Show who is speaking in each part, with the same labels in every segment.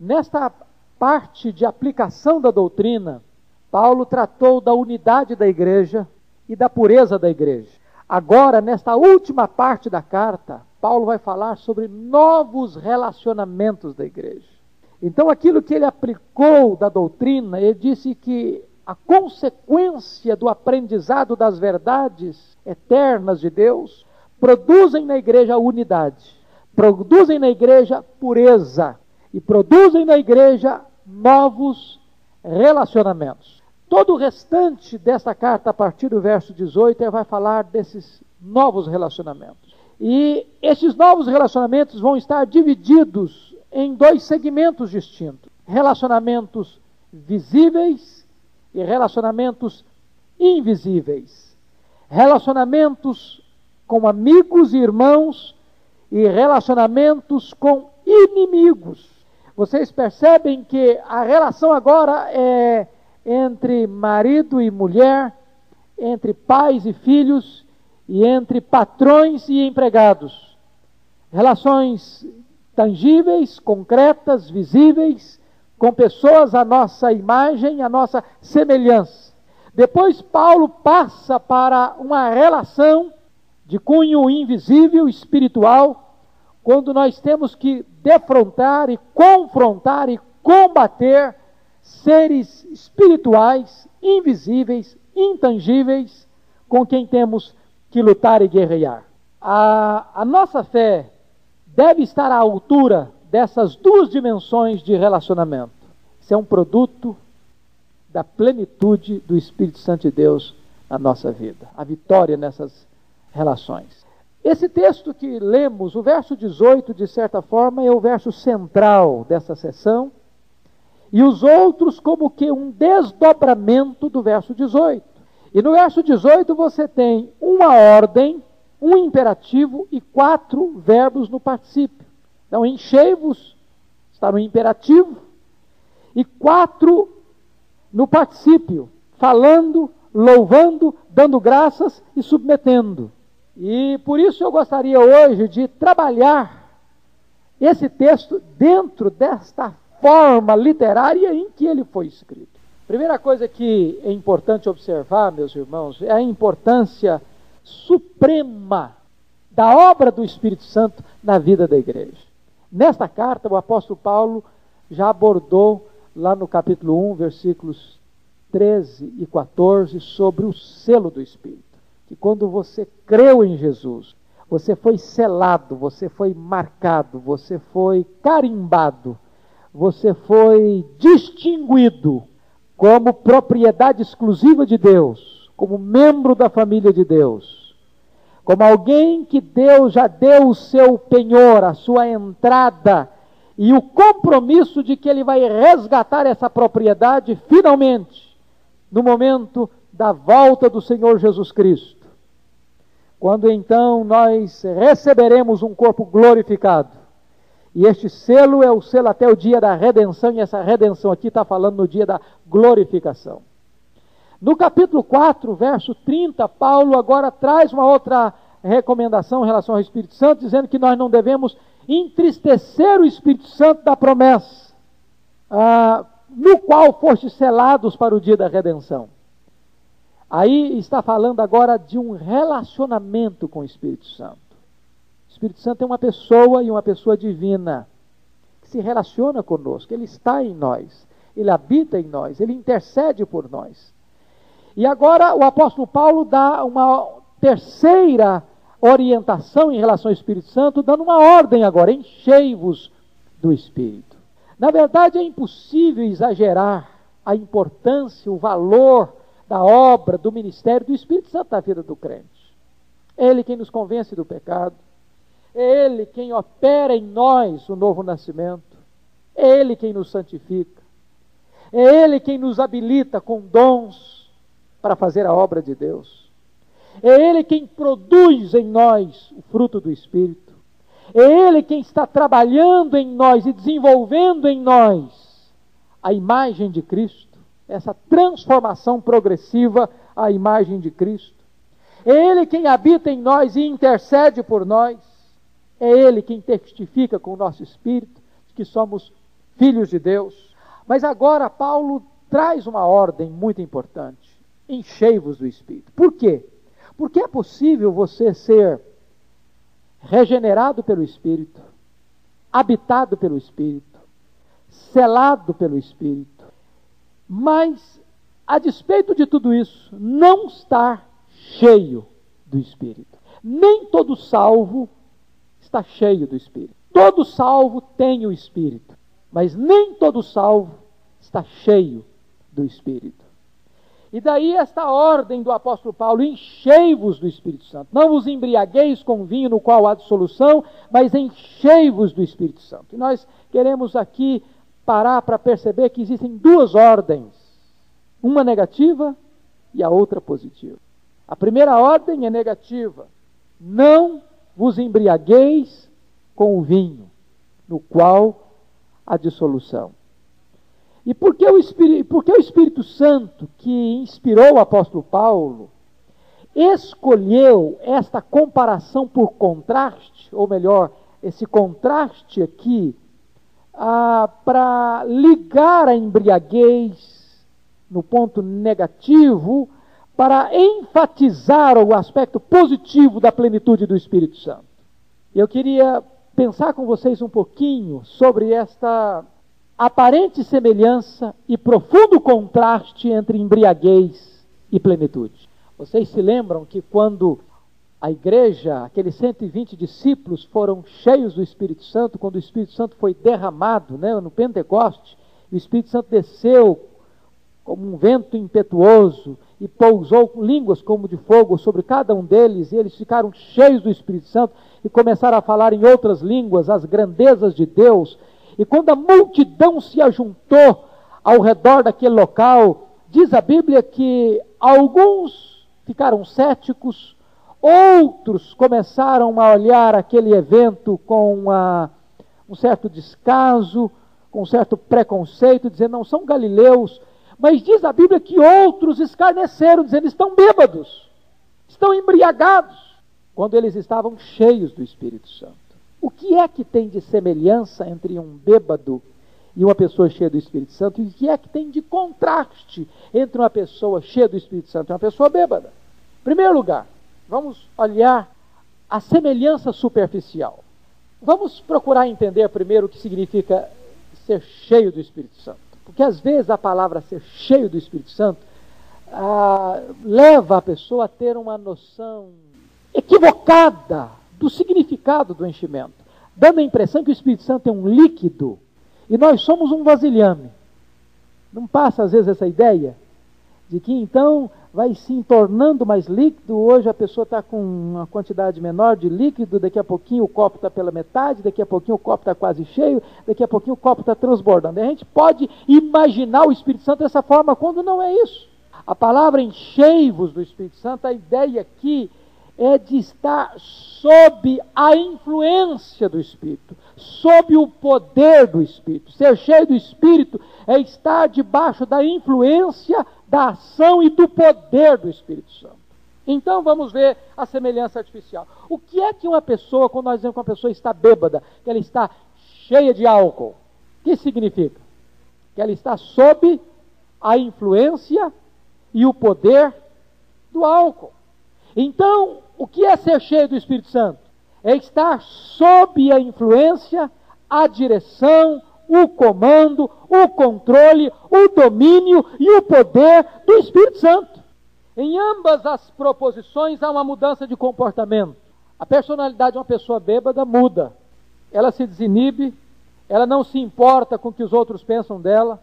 Speaker 1: Nesta parte de aplicação da doutrina, Paulo tratou da unidade da igreja e da pureza da igreja. Agora, nesta última parte da carta, Paulo vai falar sobre novos relacionamentos da igreja. Então, aquilo que ele aplicou da doutrina, ele disse que a consequência do aprendizado das verdades eternas de Deus produzem na igreja unidade, produzem na igreja pureza e produzem na igreja novos relacionamentos. Todo o restante dessa carta, a partir do verso 18, vai falar desses novos relacionamentos. E esses novos relacionamentos vão estar divididos em dois segmentos distintos: relacionamentos visíveis e relacionamentos invisíveis. Relacionamentos com amigos e irmãos e relacionamentos com inimigos. Vocês percebem que a relação agora é entre marido e mulher, entre pais e filhos e entre patrões e empregados. Relações tangíveis, concretas, visíveis, com pessoas à nossa imagem, à nossa semelhança. Depois Paulo passa para uma relação de cunho invisível, espiritual, quando nós temos que defrontar e confrontar e combater seres espirituais, invisíveis, intangíveis, com quem temos que lutar e guerrear. A, a nossa fé deve estar à altura dessas duas dimensões de relacionamento. Isso é um produto da plenitude do Espírito Santo de Deus na nossa vida, a vitória nessas relações. Esse texto que lemos, o verso 18, de certa forma, é o verso central dessa sessão, e os outros como que um desdobramento do verso 18. E no verso 18 você tem uma ordem, um imperativo e quatro verbos no particípio. Então, enchei-vos está no imperativo e quatro no particípio, falando, louvando, dando graças e submetendo. E por isso eu gostaria hoje de trabalhar esse texto dentro desta forma literária em que ele foi escrito. Primeira coisa que é importante observar, meus irmãos, é a importância suprema da obra do Espírito Santo na vida da igreja. Nesta carta, o apóstolo Paulo já abordou lá no capítulo 1, versículos 13 e 14, sobre o selo do Espírito. Que quando você creu em Jesus, você foi selado, você foi marcado, você foi carimbado, você foi distinguido como propriedade exclusiva de Deus, como membro da família de Deus, como alguém que Deus já deu o seu penhor, a sua entrada e o compromisso de que ele vai resgatar essa propriedade finalmente, no momento da volta do Senhor Jesus Cristo. Quando então nós receberemos um corpo glorificado, e este selo é o selo até o dia da redenção, e essa redenção aqui está falando no dia da glorificação. No capítulo 4, verso 30, Paulo agora traz uma outra recomendação em relação ao Espírito Santo, dizendo que nós não devemos entristecer o Espírito Santo da promessa, ah, no qual foste selados para o dia da redenção. Aí está falando agora de um relacionamento com o Espírito Santo. Espírito Santo é uma pessoa e uma pessoa divina que se relaciona conosco, ele está em nós, ele habita em nós, ele intercede por nós. E agora o apóstolo Paulo dá uma terceira orientação em relação ao Espírito Santo, dando uma ordem agora: enchei-vos do Espírito. Na verdade, é impossível exagerar a importância, o valor da obra, do ministério do Espírito Santo na vida do crente. É ele quem nos convence do pecado, é Ele quem opera em nós o novo nascimento. É Ele quem nos santifica. É Ele quem nos habilita com dons para fazer a obra de Deus. É Ele quem produz em nós o fruto do Espírito. É Ele quem está trabalhando em nós e desenvolvendo em nós a imagem de Cristo, essa transformação progressiva à imagem de Cristo. É Ele quem habita em nós e intercede por nós. É Ele quem testifica com o nosso espírito que somos filhos de Deus. Mas agora Paulo traz uma ordem muito importante: enchei-vos do Espírito. Por quê? Porque é possível você ser regenerado pelo Espírito, habitado pelo Espírito, selado pelo Espírito, mas, a despeito de tudo isso, não estar cheio do Espírito. Nem todo salvo está cheio do Espírito. Todo salvo tem o Espírito, mas nem todo salvo está cheio do Espírito. E daí esta ordem do apóstolo Paulo: enchei-vos do Espírito Santo. Não vos embriagueis com vinho no qual há dissolução, mas enchei-vos do Espírito Santo. E nós queremos aqui parar para perceber que existem duas ordens: uma negativa e a outra positiva. A primeira ordem é negativa: não vos embriagueis com o vinho, no qual há dissolução. E por que, o Espírito, por que o Espírito Santo, que inspirou o apóstolo Paulo, escolheu esta comparação por contraste, ou melhor, esse contraste aqui, ah, para ligar a embriaguez no ponto negativo, para enfatizar o aspecto positivo da plenitude do Espírito Santo. Eu queria pensar com vocês um pouquinho sobre esta aparente semelhança e profundo contraste entre embriaguez e plenitude. Vocês se lembram que quando a igreja, aqueles 120 discípulos foram cheios do Espírito Santo, quando o Espírito Santo foi derramado né, no Pentecoste, o Espírito Santo desceu como um vento impetuoso e pousou com línguas como de fogo sobre cada um deles, e eles ficaram cheios do Espírito Santo e começaram a falar em outras línguas as grandezas de Deus. E quando a multidão se ajuntou ao redor daquele local, diz a Bíblia que alguns ficaram céticos, outros começaram a olhar aquele evento com uma, um certo descaso, com um certo preconceito, dizendo não são galileus, mas diz a Bíblia que outros escarneceram, dizendo estão bêbados, estão embriagados, quando eles estavam cheios do Espírito Santo. O que é que tem de semelhança entre um bêbado e uma pessoa cheia do Espírito Santo? E o que é que tem de contraste entre uma pessoa cheia do Espírito Santo e uma pessoa bêbada? Em primeiro lugar, vamos olhar a semelhança superficial. Vamos procurar entender primeiro o que significa ser cheio do Espírito Santo. Porque às vezes a palavra ser cheio do Espírito Santo ah, leva a pessoa a ter uma noção equivocada do significado do enchimento, dando a impressão que o Espírito Santo é um líquido e nós somos um vasilhame. Não passa às vezes essa ideia de que então vai se tornando mais líquido. Hoje a pessoa está com uma quantidade menor de líquido, daqui a pouquinho o copo está pela metade, daqui a pouquinho o copo está quase cheio, daqui a pouquinho o copo está transbordando. a gente pode imaginar o Espírito Santo dessa forma quando não é isso. A palavra enchei-vos do Espírito Santo, a ideia aqui é de estar sob a influência do Espírito, sob o poder do Espírito. Ser cheio do Espírito é estar debaixo da influência, da ação e do poder do Espírito Santo. Então vamos ver a semelhança artificial. O que é que uma pessoa, quando nós dizemos que uma pessoa está bêbada, que ela está cheia de álcool? O que significa? Que ela está sob a influência e o poder do álcool. Então, o que é ser cheio do Espírito Santo? É estar sob a influência, a direção, o comando, o controle, o domínio e o poder do Espírito Santo. Em ambas as proposições há uma mudança de comportamento. A personalidade de uma pessoa bêbada muda. Ela se desinibe, ela não se importa com o que os outros pensam dela,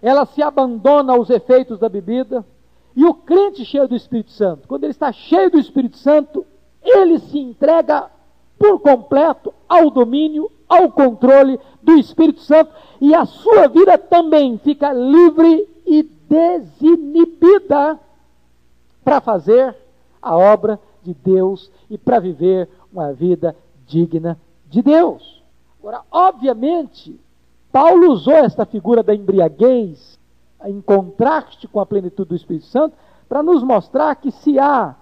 Speaker 1: ela se abandona aos efeitos da bebida, e o crente cheio do Espírito Santo, quando ele está cheio do Espírito Santo, ele se entrega por completo ao domínio, ao controle do Espírito Santo e a sua vida também fica livre e desinibida para fazer a obra de Deus e para viver uma vida digna de Deus. Agora, obviamente, Paulo usou esta figura da embriaguez em contraste com a plenitude do Espírito Santo, para nos mostrar que se há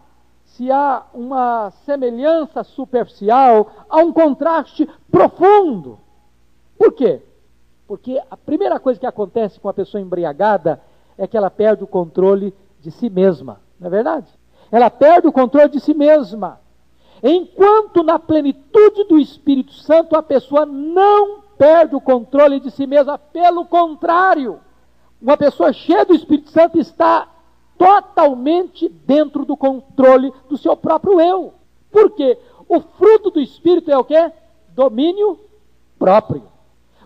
Speaker 1: se há uma semelhança superficial, há um contraste profundo. Por quê? Porque a primeira coisa que acontece com a pessoa embriagada é que ela perde o controle de si mesma, não é verdade? Ela perde o controle de si mesma. Enquanto na plenitude do Espírito Santo a pessoa não perde o controle de si mesma, pelo contrário, uma pessoa cheia do Espírito Santo está totalmente dentro do controle do seu próprio eu. Por quê? O fruto do Espírito é o quê? Domínio próprio.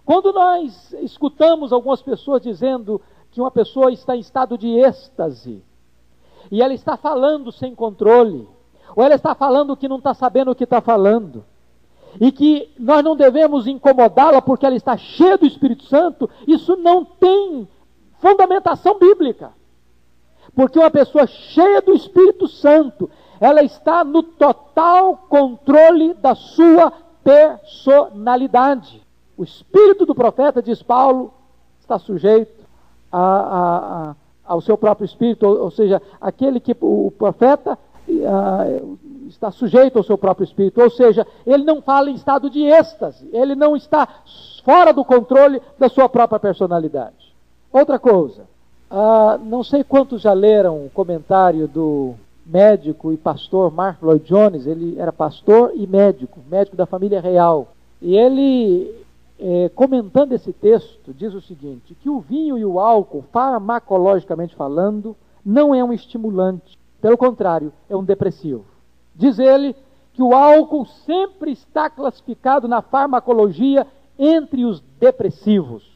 Speaker 1: Quando nós escutamos algumas pessoas dizendo que uma pessoa está em estado de êxtase, e ela está falando sem controle, ou ela está falando que não está sabendo o que está falando, e que nós não devemos incomodá-la porque ela está cheia do Espírito Santo, isso não tem fundamentação bíblica. Porque uma pessoa cheia do Espírito Santo, ela está no total controle da sua personalidade. O espírito do profeta, diz Paulo, está sujeito a, a, a, ao seu próprio espírito, ou, ou, seja, aquele que o profeta está sujeito ao seu próprio espírito, ou seja, ele não fala em estado de êxtase, ele não está fora do controle da sua própria personalidade. Outra coisa, ah, não sei quantos já leram o comentário do médico e pastor Mark Lloyd Jones, ele era pastor e médico, médico da família real. E ele, é, comentando esse texto, diz o seguinte: que o vinho e o álcool, farmacologicamente falando, não é um estimulante, pelo contrário, é um depressivo. Diz ele que o álcool sempre está classificado na farmacologia entre os depressivos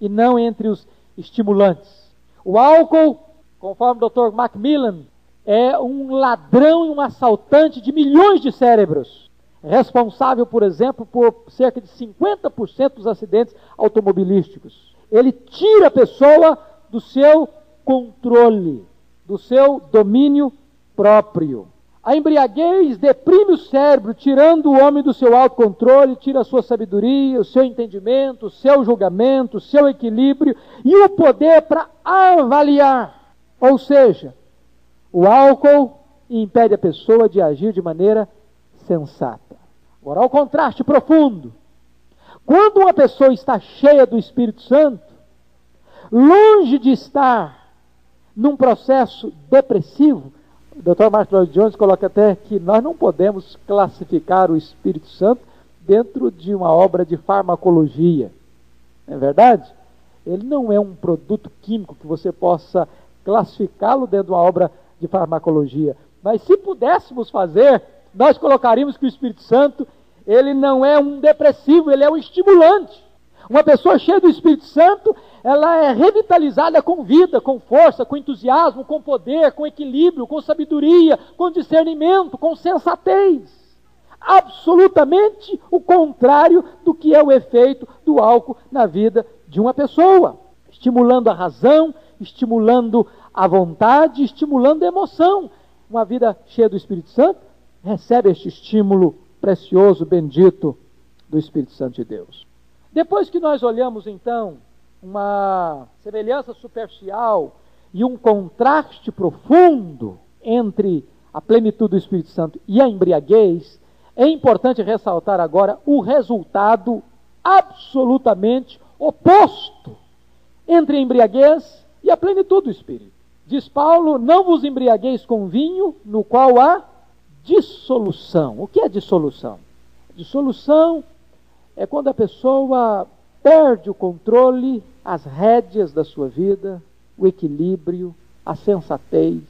Speaker 1: e não entre os estimulantes. O álcool, conforme o Dr. Macmillan, é um ladrão e um assaltante de milhões de cérebros. Responsável, por exemplo, por cerca de 50% dos acidentes automobilísticos. Ele tira a pessoa do seu controle, do seu domínio próprio. A embriaguez deprime o cérebro, tirando o homem do seu autocontrole, tira a sua sabedoria, o seu entendimento, o seu julgamento, o seu equilíbrio e o poder para avaliar. Ou seja, o álcool impede a pessoa de agir de maneira sensata. Agora, ao contraste profundo. Quando uma pessoa está cheia do Espírito Santo, longe de estar num processo depressivo, o Dr. Martin Lloyd Jones coloca até que nós não podemos classificar o Espírito Santo dentro de uma obra de farmacologia. É verdade? Ele não é um produto químico que você possa classificá-lo dentro de uma obra de farmacologia. Mas se pudéssemos fazer, nós colocaríamos que o Espírito Santo, ele não é um depressivo, ele é um estimulante. Uma pessoa cheia do Espírito Santo, ela é revitalizada com vida, com força, com entusiasmo, com poder, com equilíbrio, com sabedoria, com discernimento, com sensatez. Absolutamente o contrário do que é o efeito do álcool na vida de uma pessoa, estimulando a razão, estimulando a vontade, estimulando a emoção. Uma vida cheia do Espírito Santo recebe este estímulo precioso, bendito do Espírito Santo de Deus. Depois que nós olhamos então uma semelhança superficial e um contraste profundo entre a plenitude do Espírito Santo e a embriaguez, é importante ressaltar agora o resultado absolutamente oposto entre a embriaguez e a plenitude do Espírito. Diz Paulo: Não vos embriagueis com vinho, no qual há dissolução. O que é dissolução? Dissolução é quando a pessoa perde o controle, as rédeas da sua vida, o equilíbrio, a sensatez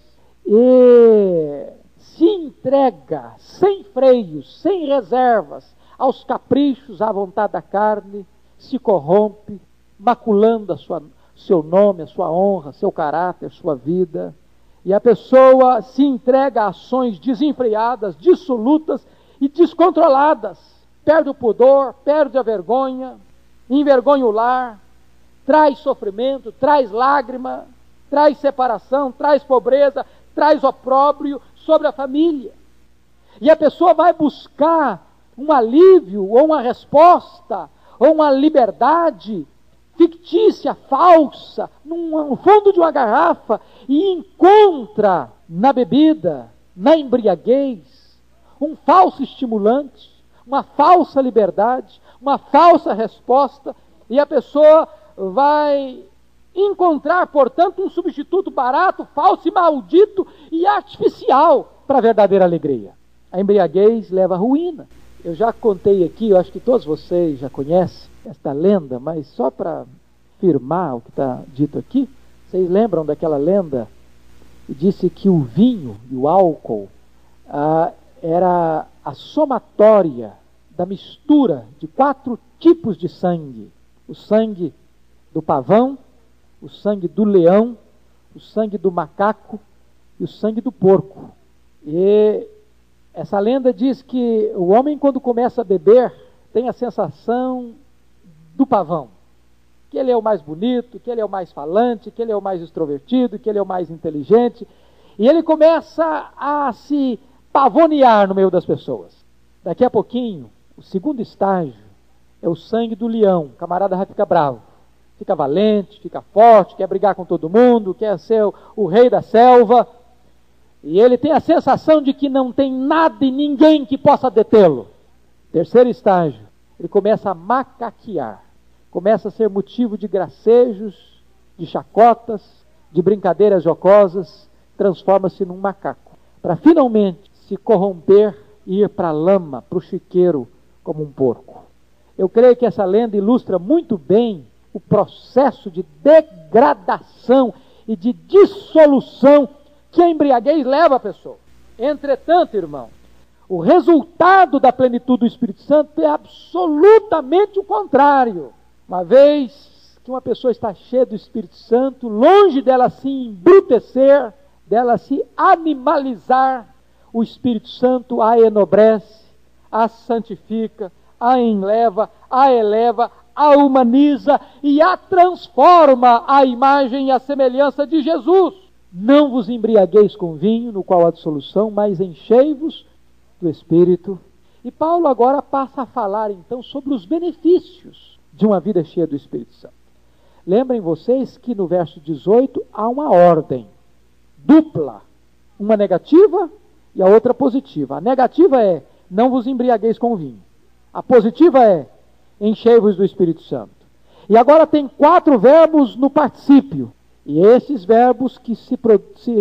Speaker 1: e se entrega sem freios, sem reservas, aos caprichos, à vontade da carne, se corrompe, maculando a sua, seu nome, a sua honra, seu caráter, sua vida. E a pessoa se entrega a ações desenfreadas, dissolutas e descontroladas. Perde o pudor, perde a vergonha, envergonha o lar, traz sofrimento, traz lágrima, traz separação, traz pobreza, traz opróbrio sobre a família. E a pessoa vai buscar um alívio, ou uma resposta, ou uma liberdade fictícia, falsa, no fundo de uma garrafa, e encontra na bebida, na embriaguez, um falso estimulante, uma falsa liberdade, uma falsa resposta E a pessoa vai encontrar, portanto, um substituto barato, falso e maldito e artificial para a verdadeira alegria. A embriaguez leva à ruína. Eu já contei aqui, eu acho que todos vocês já conhecem esta lenda, mas só para firmar o que está dito aqui, vocês lembram daquela lenda que disse que o vinho e o álcool ah, era a somatória da mistura de quatro tipos de sangue: o sangue do pavão, o sangue do leão, o sangue do macaco e o sangue do porco. E essa lenda diz que o homem, quando começa a beber, tem a sensação do pavão. Que ele é o mais bonito, que ele é o mais falante, que ele é o mais extrovertido, que ele é o mais inteligente. E ele começa a se pavonear no meio das pessoas. Daqui a pouquinho, o segundo estágio é o sangue do leão. O camarada vai ficar bravo. Fica valente, fica forte, quer brigar com todo mundo, quer ser o, o rei da selva. E ele tem a sensação de que não tem nada e ninguém que possa detê-lo. Terceiro estágio, ele começa a macaquear. Começa a ser motivo de gracejos, de chacotas, de brincadeiras jocosas, transforma-se num macaco. Para finalmente se corromper e ir para a lama, para o chiqueiro, como um porco. Eu creio que essa lenda ilustra muito bem o processo de degradação e de dissolução que a embriaguez leva a pessoa. Entretanto, irmão, o resultado da plenitude do Espírito Santo é absolutamente o contrário. Uma vez que uma pessoa está cheia do Espírito Santo, longe dela se embrutecer, dela se animalizar, o Espírito Santo a enobrece, a santifica, a enleva, a eleva, a humaniza e a transforma à imagem e à semelhança de Jesus. Não vos embriagueis com vinho, no qual há dissolução, mas enchei-vos do Espírito. E Paulo agora passa a falar então sobre os benefícios de uma vida cheia do Espírito Santo. Lembrem vocês que no verso 18 há uma ordem dupla, uma negativa e a outra positiva. A negativa é: não vos embriagueis com vinho. A positiva é: enchei-vos do Espírito Santo. E agora tem quatro verbos no particípio. E esses verbos que se, se,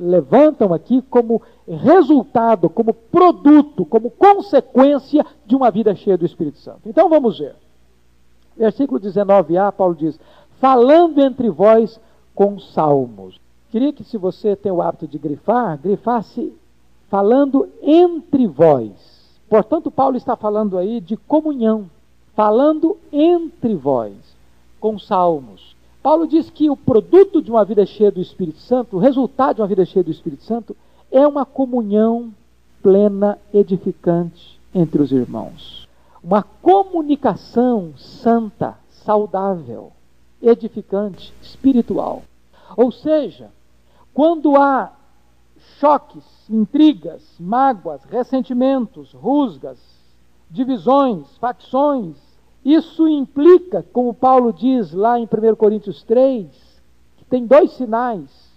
Speaker 1: levantam aqui como resultado, como produto, como consequência de uma vida cheia do Espírito Santo. Então vamos ver. Versículo 19a, Paulo diz: Falando entre vós com salmos. Queria que, se você tem o hábito de grifar, grifasse falando entre vós. Portanto, Paulo está falando aí de comunhão, falando entre vós, com salmos. Paulo diz que o produto de uma vida cheia do Espírito Santo, o resultado de uma vida cheia do Espírito Santo, é uma comunhão plena, edificante entre os irmãos. Uma comunicação santa, saudável, edificante, espiritual. Ou seja, quando há choques, intrigas, mágoas, ressentimentos, rusgas, divisões, facções. Isso implica, como Paulo diz lá em 1 Coríntios 3, que tem dois sinais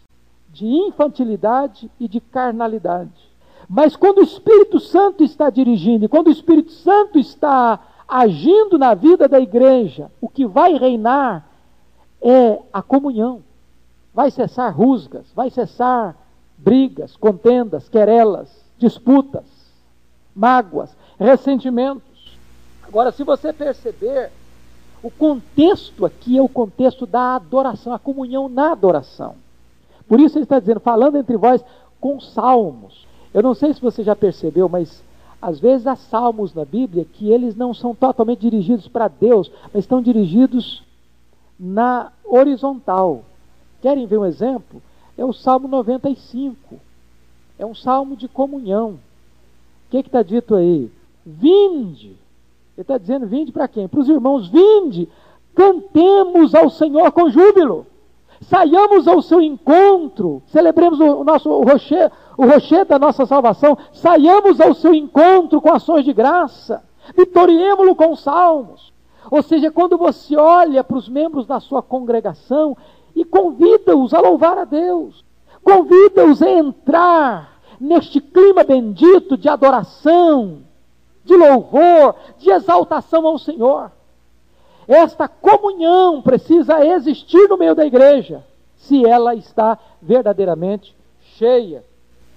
Speaker 1: de infantilidade e de carnalidade. Mas quando o Espírito Santo está dirigindo, e quando o Espírito Santo está agindo na vida da igreja, o que vai reinar é a comunhão. Vai cessar rusgas, vai cessar brigas, contendas, querelas, disputas, mágoas, ressentimentos. Agora, se você perceber, o contexto aqui é o contexto da adoração, a comunhão na adoração. Por isso ele está dizendo, falando entre vós com salmos. Eu não sei se você já percebeu, mas às vezes há salmos na Bíblia que eles não são totalmente dirigidos para Deus, mas estão dirigidos na horizontal. Querem ver um exemplo? é o Salmo 95. É um salmo de comunhão. O que está dito aí? Vinde. Ele está dizendo: vinde para quem? Para os irmãos, vinde, cantemos ao Senhor com júbilo. Saiamos ao seu encontro, celebremos o nosso o rocher, o rocher da nossa salvação, saiamos ao seu encontro com ações de graça, vitoriemos-lo com salmos. Ou seja, quando você olha para os membros da sua congregação, e convida-os a louvar a Deus. Convida-os a entrar neste clima bendito de adoração, de louvor, de exaltação ao Senhor. Esta comunhão precisa existir no meio da igreja, se ela está verdadeiramente cheia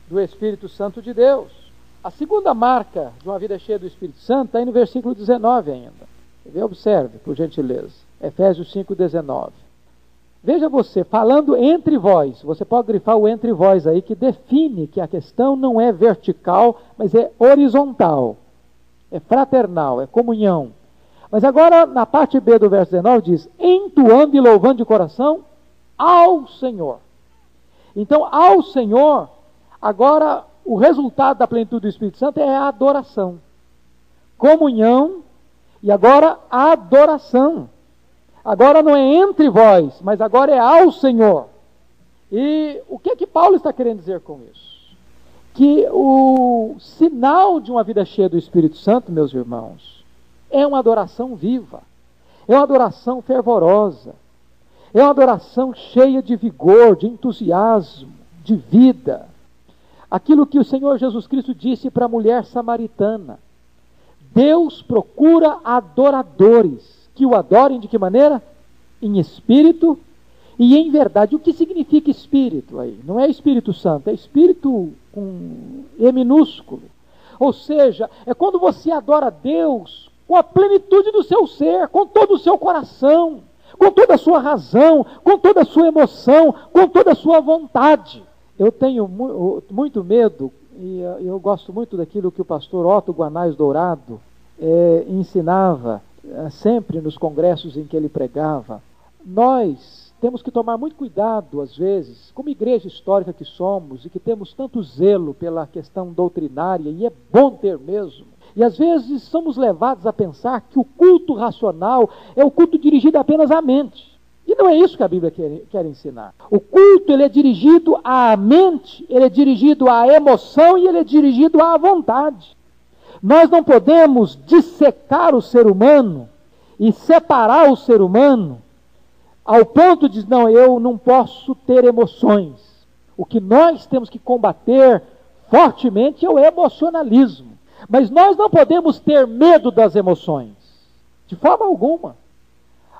Speaker 1: do Espírito Santo de Deus. A segunda marca de uma vida cheia do Espírito Santo está aí no versículo 19 ainda. Observe, por gentileza. Efésios 5, 19. Veja você, falando entre vós, você pode grifar o entre vós aí, que define que a questão não é vertical, mas é horizontal, é fraternal, é comunhão. Mas agora, na parte B do verso 19, diz: entoando e louvando de coração ao Senhor. Então, ao Senhor, agora o resultado da plenitude do Espírito Santo é a adoração. Comunhão e agora a adoração. Agora não é entre vós, mas agora é ao Senhor. E o que é que Paulo está querendo dizer com isso? Que o sinal de uma vida cheia do Espírito Santo, meus irmãos, é uma adoração viva, é uma adoração fervorosa, é uma adoração cheia de vigor, de entusiasmo, de vida. Aquilo que o Senhor Jesus Cristo disse para a mulher samaritana: Deus procura adoradores que o adorem de que maneira? Em espírito e em verdade. O que significa espírito aí? Não é Espírito Santo, é espírito com E minúsculo. Ou seja, é quando você adora Deus com a plenitude do seu ser, com todo o seu coração, com toda a sua razão, com toda a sua emoção, com toda a sua vontade. Eu tenho mu muito medo, e eu gosto muito daquilo que o pastor Otto Guanais Dourado é, ensinava é, sempre nos congressos em que ele pregava. Nós temos que tomar muito cuidado, às vezes, como igreja histórica que somos e que temos tanto zelo pela questão doutrinária, e é bom ter mesmo. E às vezes somos levados a pensar que o culto racional é o culto dirigido apenas à mente. E não é isso que a Bíblia quer, quer ensinar. O culto ele é dirigido à mente, ele é dirigido à emoção e ele é dirigido à vontade. Nós não podemos dissecar o ser humano e separar o ser humano ao ponto de não, eu não posso ter emoções. O que nós temos que combater fortemente é o emocionalismo. Mas nós não podemos ter medo das emoções, de forma alguma.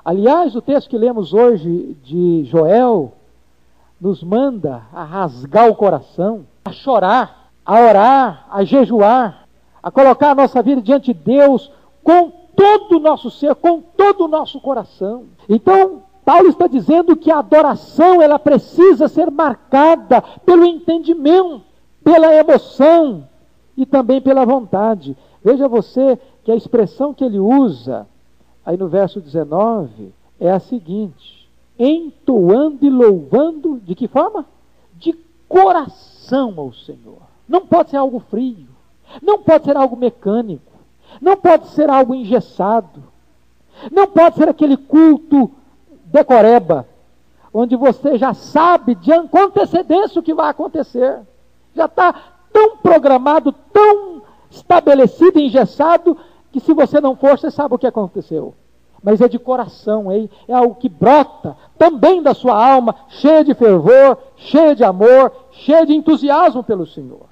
Speaker 1: Aliás, o texto que lemos hoje de Joel nos manda a rasgar o coração, a chorar, a orar, a jejuar, a colocar a nossa vida diante de Deus com todo o nosso ser, com todo o nosso coração. Então, Paulo está dizendo que a adoração ela precisa ser marcada pelo entendimento, pela emoção e também pela vontade. Veja você que a expressão que ele usa aí no verso 19, é a seguinte: entoando e louvando, de que forma? De coração ao Senhor. Não pode ser algo frio, não pode ser algo mecânico, não pode ser algo engessado, não pode ser aquele culto decoreba, onde você já sabe de antecedência o que vai acontecer, já está tão programado, tão estabelecido, engessado, que se você não for, você sabe o que aconteceu. Mas é de coração, é, é algo que brota também da sua alma, cheia de fervor, cheia de amor, cheia de entusiasmo pelo Senhor.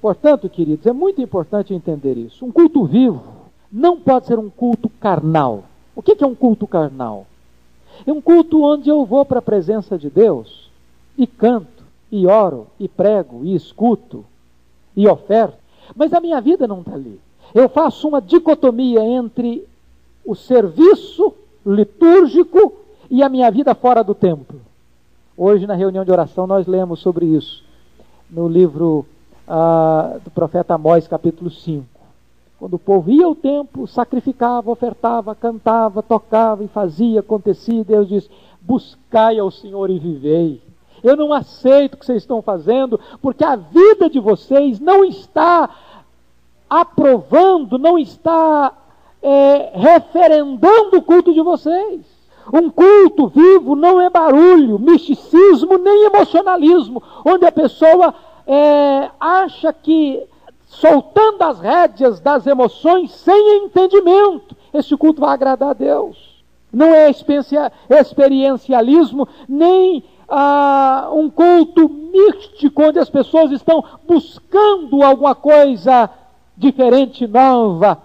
Speaker 1: Portanto, queridos, é muito importante entender isso. Um culto vivo não pode ser um culto carnal. O que é um culto carnal? É um culto onde eu vou para a presença de Deus e canto, e oro, e prego, e escuto, e oferto, mas a minha vida não está ali. Eu faço uma dicotomia entre o serviço litúrgico e a minha vida fora do templo. Hoje, na reunião de oração, nós lemos sobre isso no livro ah, do profeta Amós, capítulo 5. Quando o povo ia ao templo, sacrificava, ofertava, cantava, tocava e fazia, acontecia, Deus diz: Buscai ao Senhor e vivei. Eu não aceito o que vocês estão fazendo, porque a vida de vocês não está aprovando, não está é, referendando o culto de vocês. Um culto vivo não é barulho, misticismo, nem emocionalismo, onde a pessoa é, acha que soltando as rédeas das emoções sem entendimento, esse culto vai agradar a Deus. Não é experiencialismo, nem ah, um culto místico onde as pessoas estão buscando alguma coisa diferente, nova,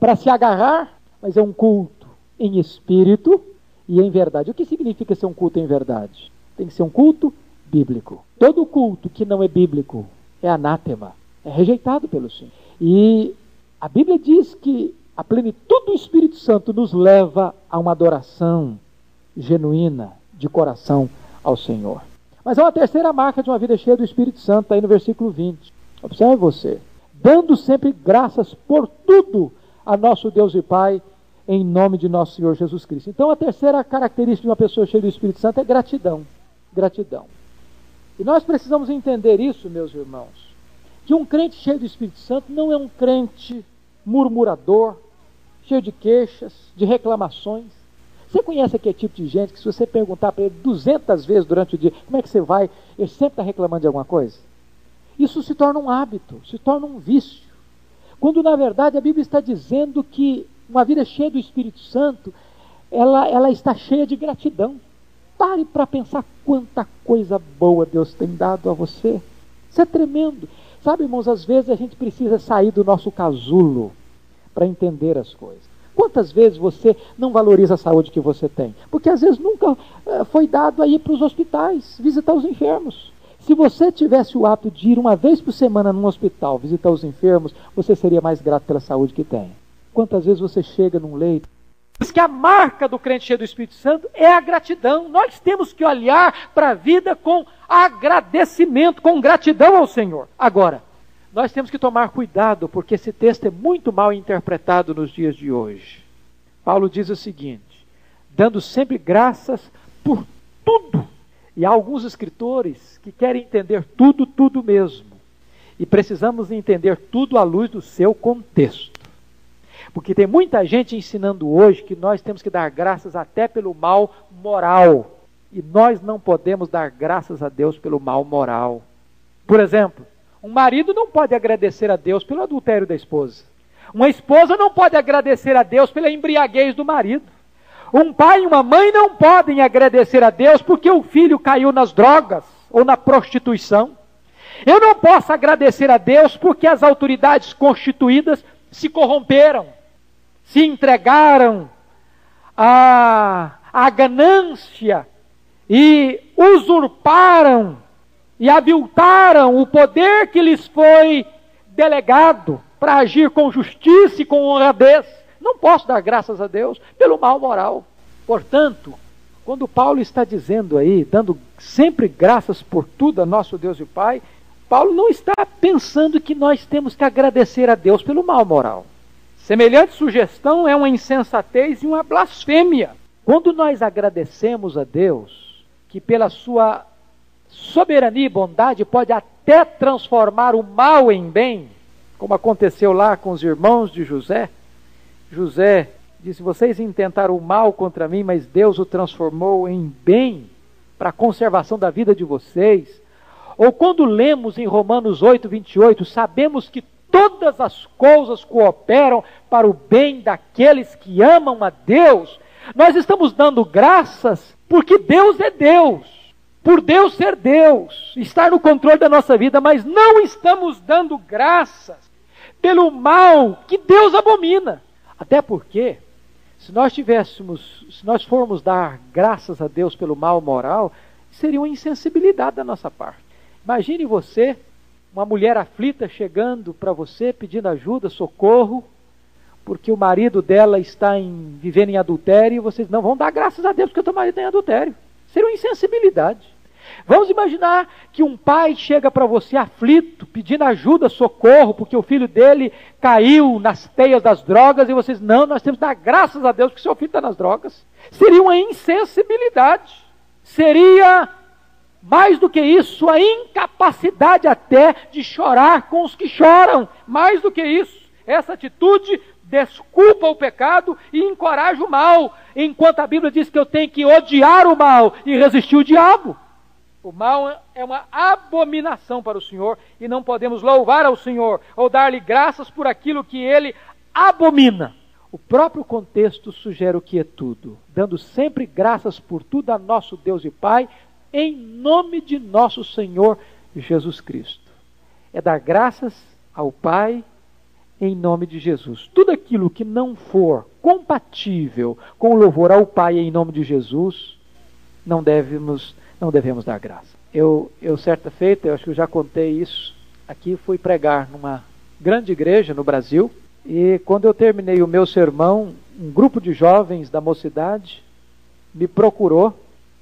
Speaker 1: para se agarrar, mas é um culto em espírito e em verdade. O que significa ser um culto em verdade? Tem que ser um culto bíblico. Todo culto que não é bíblico é anátema, é rejeitado pelo Senhor. E a Bíblia diz que a plenitude do Espírito Santo nos leva a uma adoração genuína de coração ao Senhor. Mas há uma terceira marca de uma vida cheia do Espírito Santo, aí no versículo 20. Observe você. Dando sempre graças por tudo a nosso Deus e Pai, em nome de nosso Senhor Jesus Cristo. Então, a terceira característica de uma pessoa cheia do Espírito Santo é gratidão. Gratidão. E nós precisamos entender isso, meus irmãos, que um crente cheio do Espírito Santo não é um crente murmurador, cheio de queixas, de reclamações. Você conhece aquele tipo de gente que se você perguntar para ele 200 vezes durante o dia, como é que você vai, ele sempre está reclamando de alguma coisa? Isso se torna um hábito, se torna um vício. Quando na verdade a Bíblia está dizendo que uma vida cheia do Espírito Santo, ela, ela está cheia de gratidão. Pare para pensar quanta coisa boa Deus tem dado a você. Isso é tremendo. Sabe, irmãos, às vezes a gente precisa sair do nosso casulo para entender as coisas. Quantas vezes você não valoriza a saúde que você tem? Porque às vezes nunca eh, foi dado aí para os hospitais, visitar os enfermos. Se você tivesse o hábito de ir uma vez por semana num hospital visitar os enfermos, você seria mais grato pela saúde que tem. Quantas vezes você chega num leito? Diz que a marca do crente cheio do Espírito Santo é a gratidão. Nós temos que olhar para a vida com agradecimento, com gratidão ao Senhor. Agora, nós temos que tomar cuidado, porque esse texto é muito mal interpretado nos dias de hoje. Paulo diz o seguinte: dando sempre graças por tudo. E há alguns escritores que querem entender tudo, tudo mesmo. E precisamos entender tudo à luz do seu contexto. Porque tem muita gente ensinando hoje que nós temos que dar graças até pelo mal moral. E nós não podemos dar graças a Deus pelo mal moral. Por exemplo, um marido não pode agradecer a Deus pelo adultério da esposa. Uma esposa não pode agradecer a Deus pela embriaguez do marido. Um pai e uma mãe não podem agradecer a Deus porque o filho caiu nas drogas ou na prostituição. Eu não posso agradecer a Deus porque as autoridades constituídas se corromperam se entregaram à, à ganância e usurparam e aviltaram o poder que lhes foi delegado para agir com justiça e com honradez. Não posso dar graças a Deus pelo mal moral. Portanto, quando Paulo está dizendo aí, dando sempre graças por tudo a nosso Deus e Pai, Paulo não está pensando que nós temos que agradecer a Deus pelo mal moral. Semelhante sugestão é uma insensatez e uma blasfêmia. Quando nós agradecemos a Deus, que pela sua soberania e bondade pode até transformar o mal em bem, como aconteceu lá com os irmãos de José, José disse: Vocês intentaram o mal contra mim, mas Deus o transformou em bem para a conservação da vida de vocês. Ou quando lemos em Romanos 8, 28, sabemos que todas as coisas cooperam para o bem daqueles que amam a Deus, nós estamos dando graças porque Deus é Deus, por Deus ser Deus, estar no controle da nossa vida, mas não estamos dando graças pelo mal que Deus abomina. Até porque, se nós tivéssemos, se nós formos dar graças a Deus pelo mal moral, seria uma insensibilidade da nossa parte. Imagine você uma mulher aflita chegando para você pedindo ajuda, socorro, porque o marido dela está em, vivendo em adultério e vocês não vão dar graças a Deus porque o teu marido está em adultério. Seria uma insensibilidade. Vamos imaginar que um pai chega para você aflito, pedindo ajuda, socorro, porque o filho dele caiu nas teias das drogas e vocês, não, nós temos que dar graças a Deus porque seu filho está nas drogas. Seria uma insensibilidade. Seria mais do que isso, a incapacidade até de chorar com os que choram. Mais do que isso, essa atitude desculpa o pecado e encoraja o mal, enquanto a Bíblia diz que eu tenho que odiar o mal e resistir o diabo. O mal é uma abominação para o Senhor e não podemos louvar ao Senhor ou dar-lhe graças por aquilo que ele abomina. O próprio contexto sugere o que é tudo, dando sempre graças por tudo a nosso Deus e Pai, em nome de nosso Senhor Jesus Cristo. É dar graças ao Pai em nome de Jesus. Tudo aquilo que não for compatível com o louvor ao Pai em nome de Jesus, não devemos, não devemos dar graça. Eu, eu certa feita, eu acho que eu já contei isso aqui, fui pregar numa grande igreja no Brasil, e quando eu terminei o meu sermão, um grupo de jovens da mocidade me procurou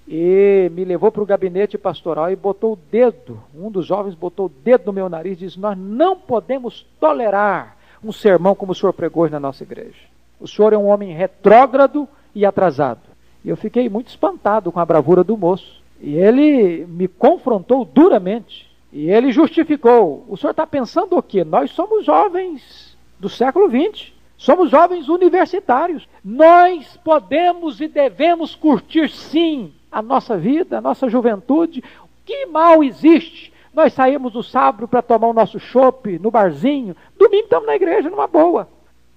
Speaker 1: e me levou para o gabinete pastoral e botou o dedo, um dos jovens botou o dedo no meu nariz e disse: Nós não podemos tolerar um sermão como o senhor pregou hoje na nossa igreja. O senhor é um homem retrógrado e atrasado. E eu fiquei muito espantado com a bravura do moço. E ele me confrontou duramente. E ele justificou: O senhor está pensando o quê? Nós somos jovens do século XX. Somos jovens universitários. Nós podemos e devemos curtir sim a nossa vida, a nossa juventude. Que mal existe? Nós saímos no sábado para tomar o nosso chopp no barzinho. Domingo estamos na igreja, numa boa.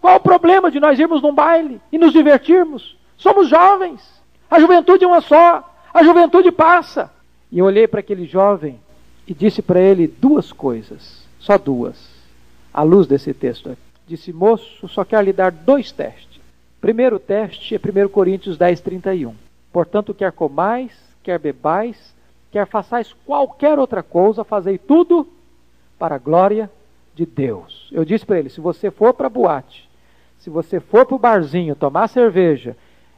Speaker 1: Qual o problema de nós irmos num baile e nos divertirmos? Somos jovens. A juventude é uma só. A juventude passa. E eu olhei para aquele jovem e disse para ele duas coisas, só duas, à luz desse texto. Disse, moço, só quero lhe dar dois testes. Primeiro teste é 1 Coríntios 10, 31. Portanto, quer comais, quer bebais, quer façais qualquer outra coisa, fazei tudo para a glória de Deus. Eu disse para ele: se você for para a boate, se você for para o barzinho tomar cerveja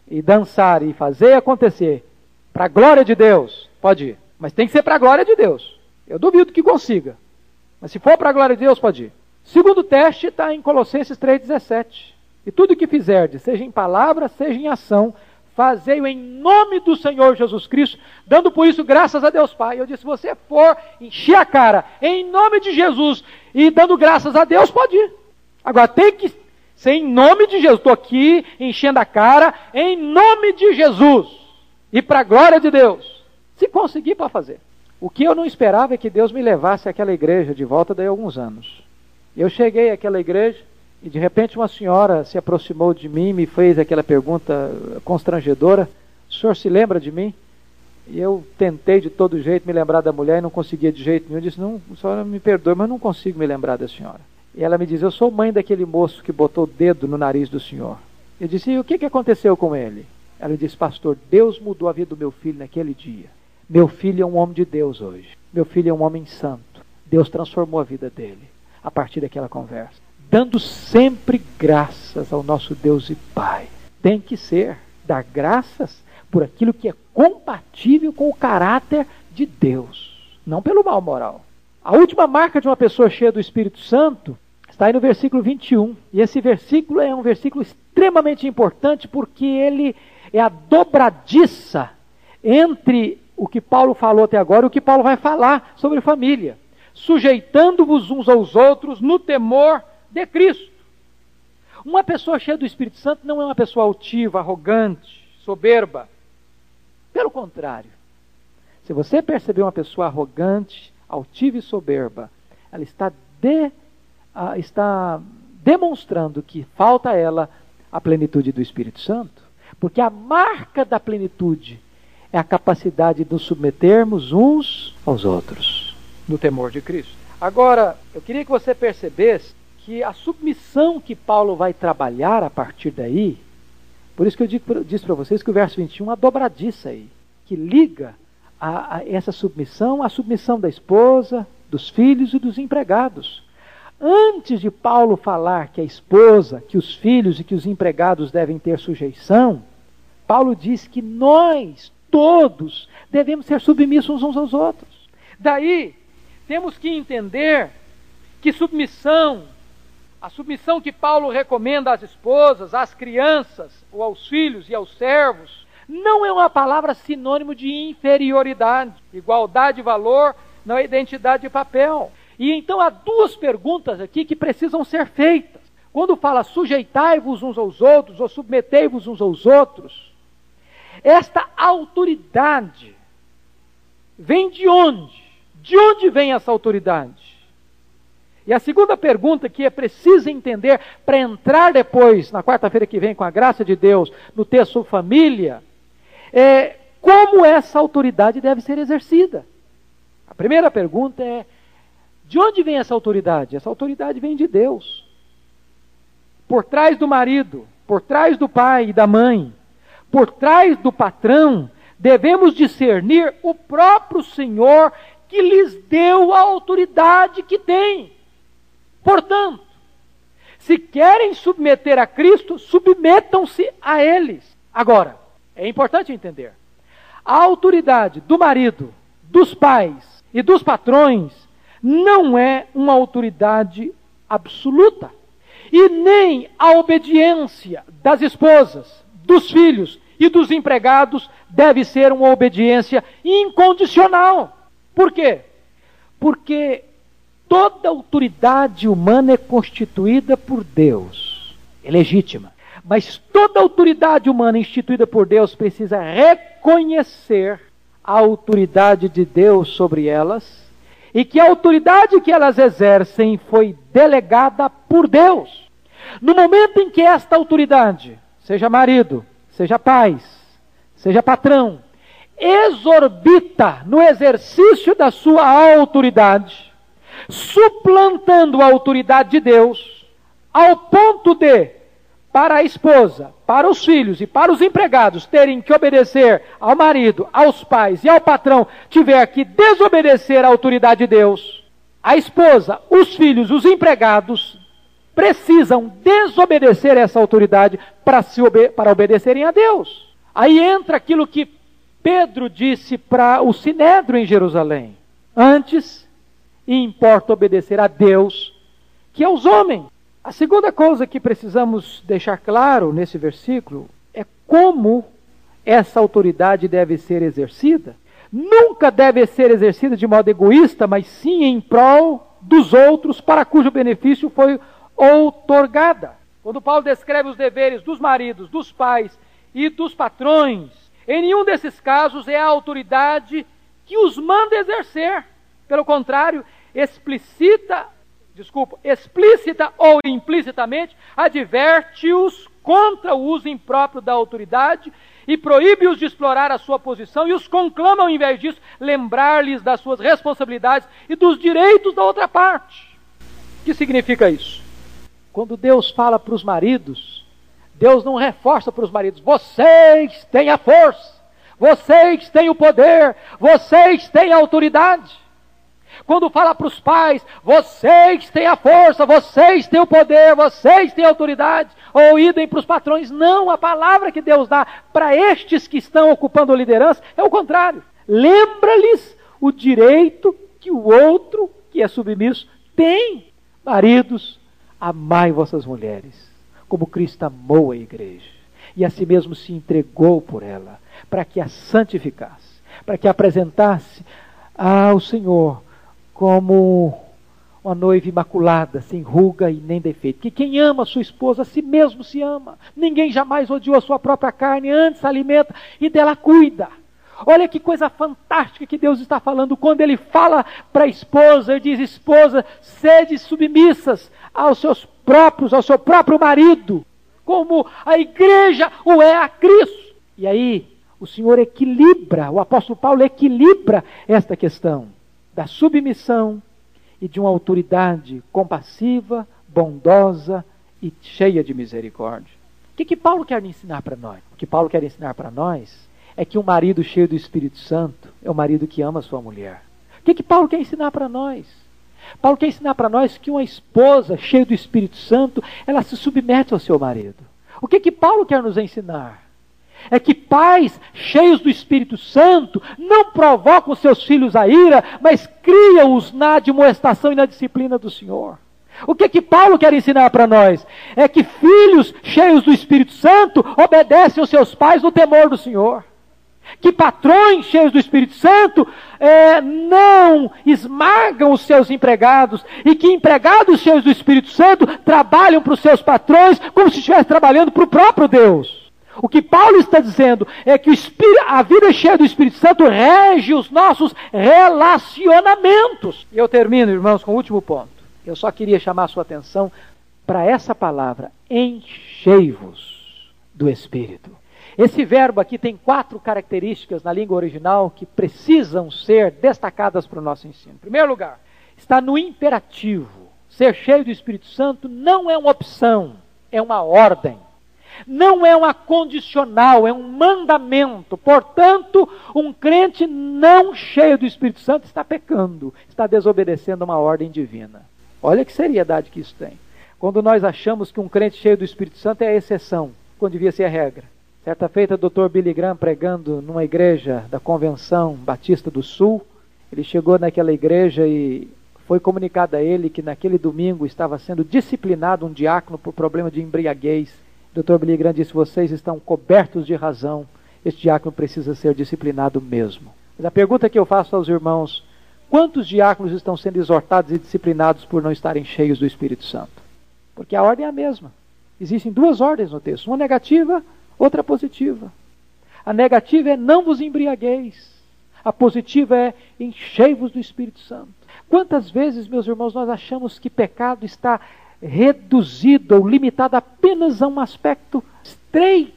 Speaker 1: e dançar e fazer acontecer para a glória de Deus, pode ir. Mas tem que ser para a glória de Deus. Eu duvido que consiga. Mas se for para a glória de Deus, pode ir. Segundo teste está em Colossenses 3,17. E tudo que fizerdes, seja em palavra, seja em ação, fazei-o em nome do Senhor Jesus Cristo, dando por isso graças a Deus Pai. Eu disse: se você for encher a cara em nome de Jesus e dando graças a Deus, pode ir. Agora tem que ser em nome de Jesus. Estou aqui enchendo a cara em nome de Jesus e para a glória de Deus. Se conseguir para fazer. O que eu não esperava é que Deus me levasse àquela igreja de volta daí a alguns anos. Eu cheguei àquela igreja e de repente uma senhora se aproximou de mim e me fez aquela pergunta constrangedora: O senhor se lembra de mim? E eu tentei de todo jeito me lembrar da mulher e não conseguia de jeito nenhum. Eu disse: Não, a senhora me perdoe, mas não consigo me lembrar da senhora. E ela me diz: Eu sou mãe daquele moço que botou o dedo no nariz do senhor. Eu disse: E o que, que aconteceu com ele? Ela disse: Pastor, Deus mudou a vida do meu filho naquele dia. Meu filho é um homem de Deus hoje. Meu filho é um homem santo. Deus transformou a vida dele a partir daquela conversa. Dando sempre graças ao nosso Deus e Pai. Tem que ser dar graças por aquilo que é compatível com o caráter de Deus, não pelo mal moral. A última marca de uma pessoa cheia do Espírito Santo está aí no versículo 21. E esse versículo é um versículo extremamente importante porque ele é a dobradiça entre o que Paulo falou até agora e o que Paulo vai falar sobre família sujeitando-vos uns aos outros no temor de Cristo. Uma pessoa cheia do Espírito Santo não é uma pessoa altiva, arrogante, soberba. Pelo contrário, se você perceber uma pessoa arrogante, altiva e soberba, ela está, de, uh, está demonstrando que falta a ela a plenitude do Espírito Santo. Porque a marca da plenitude é a capacidade de nos submetermos uns aos outros no temor de Cristo. Agora, eu queria que você percebesse que a submissão que Paulo vai trabalhar a partir daí, por isso que eu disse para vocês que o verso 21 é uma dobradiça aí, que liga a, a essa submissão à submissão da esposa, dos filhos e dos empregados. Antes de Paulo falar que a esposa, que os filhos e que os empregados devem ter sujeição, Paulo diz que nós, todos, devemos ser submissos uns aos outros. Daí, temos que entender que submissão, a submissão que Paulo recomenda às esposas, às crianças, ou aos filhos e aos servos, não é uma palavra sinônimo de inferioridade. Igualdade de valor não é identidade de papel. E então há duas perguntas aqui que precisam ser feitas. Quando fala sujeitai-vos uns aos outros ou submetei-vos uns aos outros, esta autoridade vem de onde? De onde vem essa autoridade? E a segunda pergunta que é preciso entender para entrar depois, na quarta-feira que vem, com a graça de Deus, no texto família, é como essa autoridade deve ser exercida. A primeira pergunta é: de onde vem essa autoridade? Essa autoridade vem de Deus. por trás do marido, por trás do pai e da mãe, por trás do patrão, devemos discernir o próprio Senhor que lhes deu a autoridade que tem. Portanto, se querem submeter a Cristo, submetam-se a eles. Agora, é importante entender: a autoridade do marido, dos pais e dos patrões não é uma autoridade absoluta. E nem a obediência das esposas, dos filhos e dos empregados deve ser uma obediência incondicional. Por quê? Porque toda autoridade humana é constituída por Deus, é legítima. Mas toda autoridade humana instituída por Deus precisa reconhecer a autoridade de Deus sobre elas e que a autoridade que elas exercem foi delegada por Deus. No momento em que esta autoridade, seja marido, seja pais, seja patrão, exorbita no exercício da sua autoridade, suplantando a autoridade de Deus, ao ponto de, para a esposa, para os filhos e para os empregados terem que obedecer ao marido, aos pais e ao patrão, tiver que desobedecer à autoridade de Deus, a esposa, os filhos, os empregados precisam desobedecer essa autoridade para, se obede para obedecerem a Deus. Aí entra aquilo que Pedro disse para o Sinédrio em Jerusalém: Antes importa obedecer a Deus que aos homens. A segunda coisa que precisamos deixar claro nesse versículo é como essa autoridade deve ser exercida. Nunca deve ser exercida de modo egoísta, mas sim em prol dos outros, para cujo benefício foi outorgada. Quando Paulo descreve os deveres dos maridos, dos pais e dos patrões, em nenhum desses casos é a autoridade que os manda exercer. Pelo contrário, explicita, desculpa, explícita ou implicitamente, adverte-os contra o uso impróprio da autoridade e proíbe-os de explorar a sua posição e os conclama, ao invés disso, lembrar-lhes das suas responsabilidades e dos direitos da outra parte. O que significa isso? Quando Deus fala para os maridos, Deus não reforça para os maridos: vocês têm a força, vocês têm o poder, vocês têm a autoridade. Quando fala para os pais, vocês têm a força, vocês têm o poder, vocês têm a autoridade, ou idem para os patrões. Não, a palavra que Deus dá para estes que estão ocupando a liderança é o contrário. Lembra-lhes o direito que o outro, que é submisso, tem. Maridos, Amai vossas mulheres, como Cristo amou a igreja, e a si mesmo se entregou por ela, para que a santificasse, para que a apresentasse ao Senhor como uma noiva imaculada, sem ruga e nem defeito. Que quem ama sua esposa, a si mesmo se ama. Ninguém jamais odiou a sua própria carne, antes alimenta e dela cuida. Olha que coisa fantástica que Deus está falando quando Ele fala para a esposa, Ele diz: Esposa, sede submissas aos seus próprios, ao seu próprio marido, como a igreja o é a Cristo. E aí, o Senhor equilibra, o apóstolo Paulo equilibra esta questão da submissão e de uma autoridade compassiva, bondosa e cheia de misericórdia. O que, que Paulo quer ensinar para nós? O que Paulo quer ensinar para nós é que um marido cheio do Espírito Santo é o marido que ama sua mulher. O que, que Paulo quer ensinar para nós? Paulo quer ensinar para nós que uma esposa cheia do Espírito Santo, ela se submete ao seu marido. O que que Paulo quer nos ensinar? É que pais cheios do Espírito Santo não provocam seus filhos a ira, mas criam-os na admoestação e na disciplina do Senhor. O que que Paulo quer ensinar para nós? É que filhos cheios do Espírito Santo obedecem aos seus pais no temor do Senhor que patrões cheios do Espírito Santo é, não esmagam os seus empregados e que empregados cheios do Espírito Santo trabalham para os seus patrões como se estivesse trabalhando para o próprio Deus. O que Paulo está dizendo é que a vida cheia do Espírito Santo rege os nossos relacionamentos. E eu termino, irmãos, com o último ponto. Eu só queria chamar a sua atenção para essa palavra: enchei-vos do Espírito. Esse verbo aqui tem quatro características na língua original que precisam ser destacadas para o nosso ensino. Em primeiro lugar, está no imperativo. Ser cheio do Espírito Santo não é uma opção, é uma ordem. Não é uma condicional, é um mandamento. Portanto, um crente não cheio do Espírito Santo está pecando, está desobedecendo uma ordem divina. Olha que seriedade que isso tem. Quando nós achamos que um crente cheio do Espírito Santo é a exceção, quando devia ser a regra. Certa feita, o Dr. Billy Graham pregando numa igreja da Convenção Batista do Sul, ele chegou naquela igreja e foi comunicado a ele que naquele domingo estava sendo disciplinado um diácono por problema de embriaguez. Dr. Billy disse: Vocês estão cobertos de razão, este diácono precisa ser disciplinado mesmo. Mas a pergunta que eu faço aos irmãos: quantos diáconos estão sendo exortados e disciplinados por não estarem cheios do Espírito Santo? Porque a ordem é a mesma. Existem duas ordens no texto: uma negativa outra positiva. A negativa é não vos embriagueis. A positiva é enchei-vos do Espírito Santo. Quantas vezes, meus irmãos, nós achamos que pecado está reduzido ou limitado apenas a um aspecto estreito?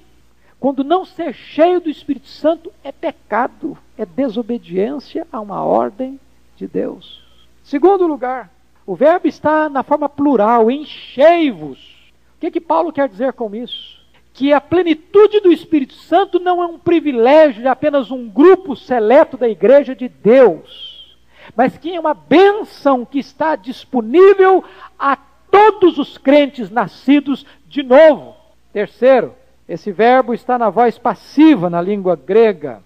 Speaker 1: Quando não ser cheio do Espírito Santo é pecado, é desobediência a uma ordem de Deus. Segundo lugar, o verbo está na forma plural, enchei-vos. O que, que Paulo quer dizer com isso? que a plenitude do Espírito Santo não é um privilégio de apenas um grupo seleto da igreja de Deus, mas que é uma bênção que está disponível a todos os crentes nascidos de novo. Terceiro, esse verbo está na voz passiva na língua grega.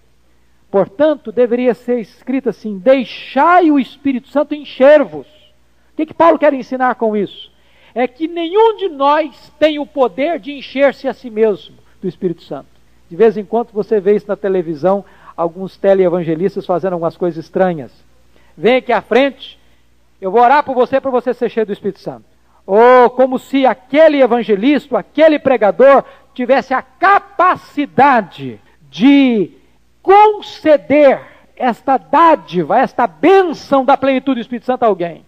Speaker 1: Portanto, deveria ser escrito assim: deixai o Espírito Santo encher-vos. O que, que Paulo quer ensinar com isso? é que nenhum de nós tem o poder de encher-se a si mesmo do Espírito Santo. De vez em quando você vê isso na televisão, alguns teleevangelistas fazendo algumas coisas estranhas. Vem aqui à frente, eu vou orar por você para você ser cheio do Espírito Santo. Ou como se aquele evangelista, aquele pregador, tivesse a capacidade de conceder esta dádiva, esta bênção da plenitude do Espírito Santo a alguém.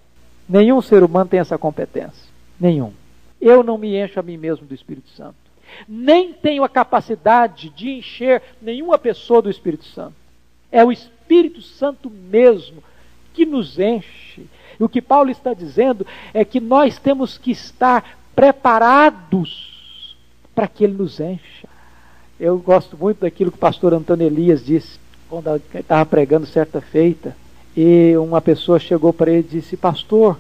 Speaker 1: Nenhum ser humano tem essa competência. Nenhum. Eu não me encho a mim mesmo do Espírito Santo. Nem tenho a capacidade de encher nenhuma pessoa do Espírito Santo. É o Espírito Santo mesmo que nos enche. E o que Paulo está dizendo é que nós temos que estar preparados para que ele nos encha. Eu gosto muito daquilo que o pastor Antônio Elias disse, quando estava pregando certa feita, e uma pessoa chegou para ele e disse: Pastor,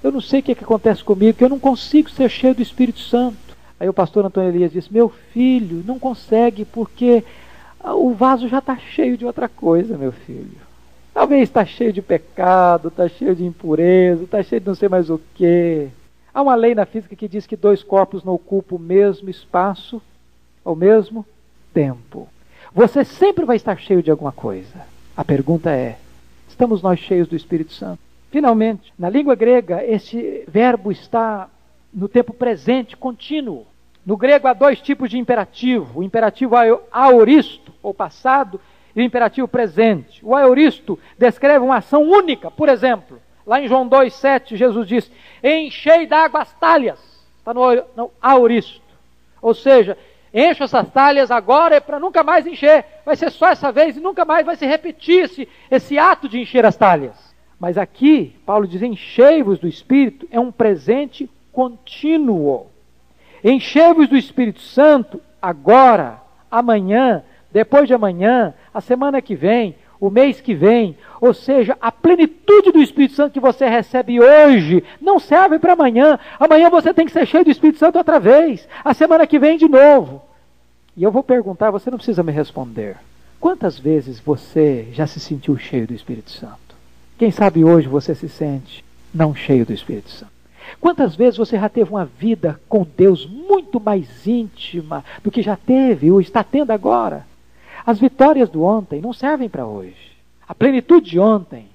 Speaker 1: eu não sei o que, é que acontece comigo, que eu não consigo ser cheio do Espírito Santo. Aí o pastor Antônio Elias disse: Meu filho, não consegue porque o vaso já está cheio de outra coisa, meu filho. Talvez está cheio de pecado, está cheio de impureza, está cheio de não sei mais o que. Há uma lei na física que diz que dois corpos não ocupam o mesmo espaço ao mesmo tempo. Você sempre vai estar cheio de alguma coisa. A pergunta é: estamos nós cheios do Espírito Santo? Finalmente, na língua grega, esse verbo está no tempo presente, contínuo. No grego há dois tipos de imperativo: o imperativo aoristo, ou passado, e o imperativo presente. O aoristo descreve uma ação única. Por exemplo, lá em João 2,7, Jesus diz: Enchei d'água as talhas. Está no, aoristo. Ou seja, encho essas talhas agora é para nunca mais encher. Vai ser só essa vez e nunca mais vai se repetir esse, esse ato de encher as talhas. Mas aqui, Paulo diz: enchei-vos do Espírito, é um presente contínuo. Enchei-vos do Espírito Santo agora, amanhã, depois de amanhã, a semana que vem, o mês que vem. Ou seja, a plenitude do Espírito Santo que você recebe hoje não serve para amanhã. Amanhã você tem que ser cheio do Espírito Santo outra vez. A semana que vem de novo. E eu vou perguntar, você não precisa me responder. Quantas vezes você já se sentiu cheio do Espírito Santo? Quem sabe hoje você se sente não cheio do Espírito Santo. Quantas vezes você já teve uma vida com Deus muito mais íntima do que já teve ou está tendo agora? As vitórias do ontem não servem para hoje. A plenitude de ontem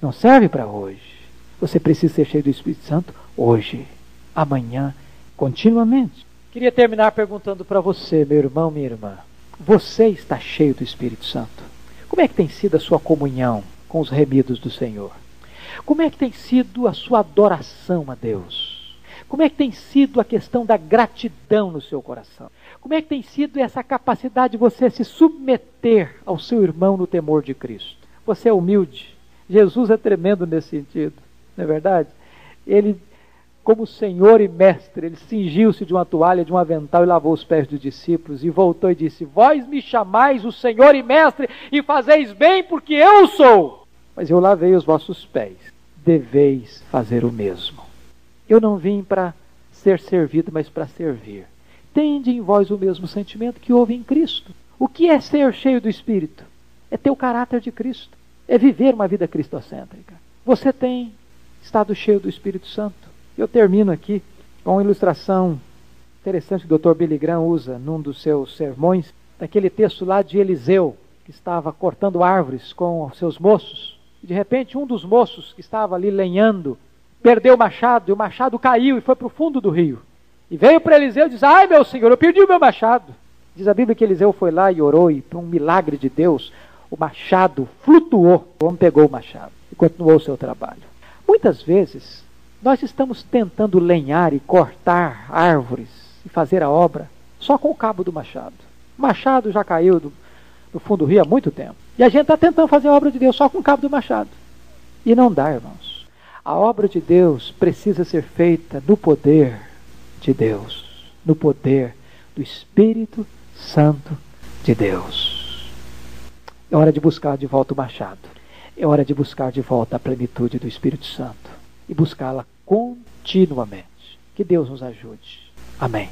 Speaker 1: não serve para hoje. Você precisa ser cheio do Espírito Santo hoje, amanhã, continuamente. Queria terminar perguntando para você, meu irmão, minha irmã. Você está cheio do Espírito Santo? Como é que tem sido a sua comunhão? com os remidos do Senhor? Como é que tem sido a sua adoração a Deus? Como é que tem sido a questão da gratidão no seu coração? Como é que tem sido essa capacidade de você se submeter ao seu irmão no temor de Cristo? Você é humilde. Jesus é tremendo nesse sentido, não é verdade? Ele como Senhor e Mestre, ele cingiu-se de uma toalha, de um avental e lavou os pés dos discípulos e voltou e disse: Vós me chamais o Senhor e Mestre e fazeis bem porque eu sou. Mas eu lavei os vossos pés, deveis fazer o mesmo. Eu não vim para ser servido, mas para servir. Tende em vós o mesmo sentimento que houve em Cristo. O que é ser cheio do Espírito? É ter o caráter de Cristo, é viver uma vida cristocêntrica. Você tem estado cheio do Espírito Santo. Eu termino aqui com uma ilustração interessante que o Dr. Billy Graham usa num dos seus sermões, daquele texto lá de Eliseu, que estava cortando árvores com seus moços. De repente, um dos moços que estava ali lenhando perdeu o machado, e o machado caiu e foi para o fundo do rio. E veio para Eliseu e disse: Ai, meu senhor, eu perdi o meu machado. Diz a Bíblia que Eliseu foi lá e orou, e por um milagre de Deus, o machado flutuou. O homem pegou o machado e continuou o seu trabalho. Muitas vezes, nós estamos tentando lenhar e cortar árvores e fazer a obra só com o cabo do machado. O machado já caiu do, do fundo do rio há muito tempo. E a gente está tentando fazer a obra de Deus só com o cabo do machado. E não dá, irmãos. A obra de Deus precisa ser feita no poder de Deus, no poder do Espírito Santo de Deus. É hora de buscar de volta o machado. É hora de buscar de volta a plenitude do Espírito Santo e buscá-la continuamente. Que Deus nos ajude. Amém.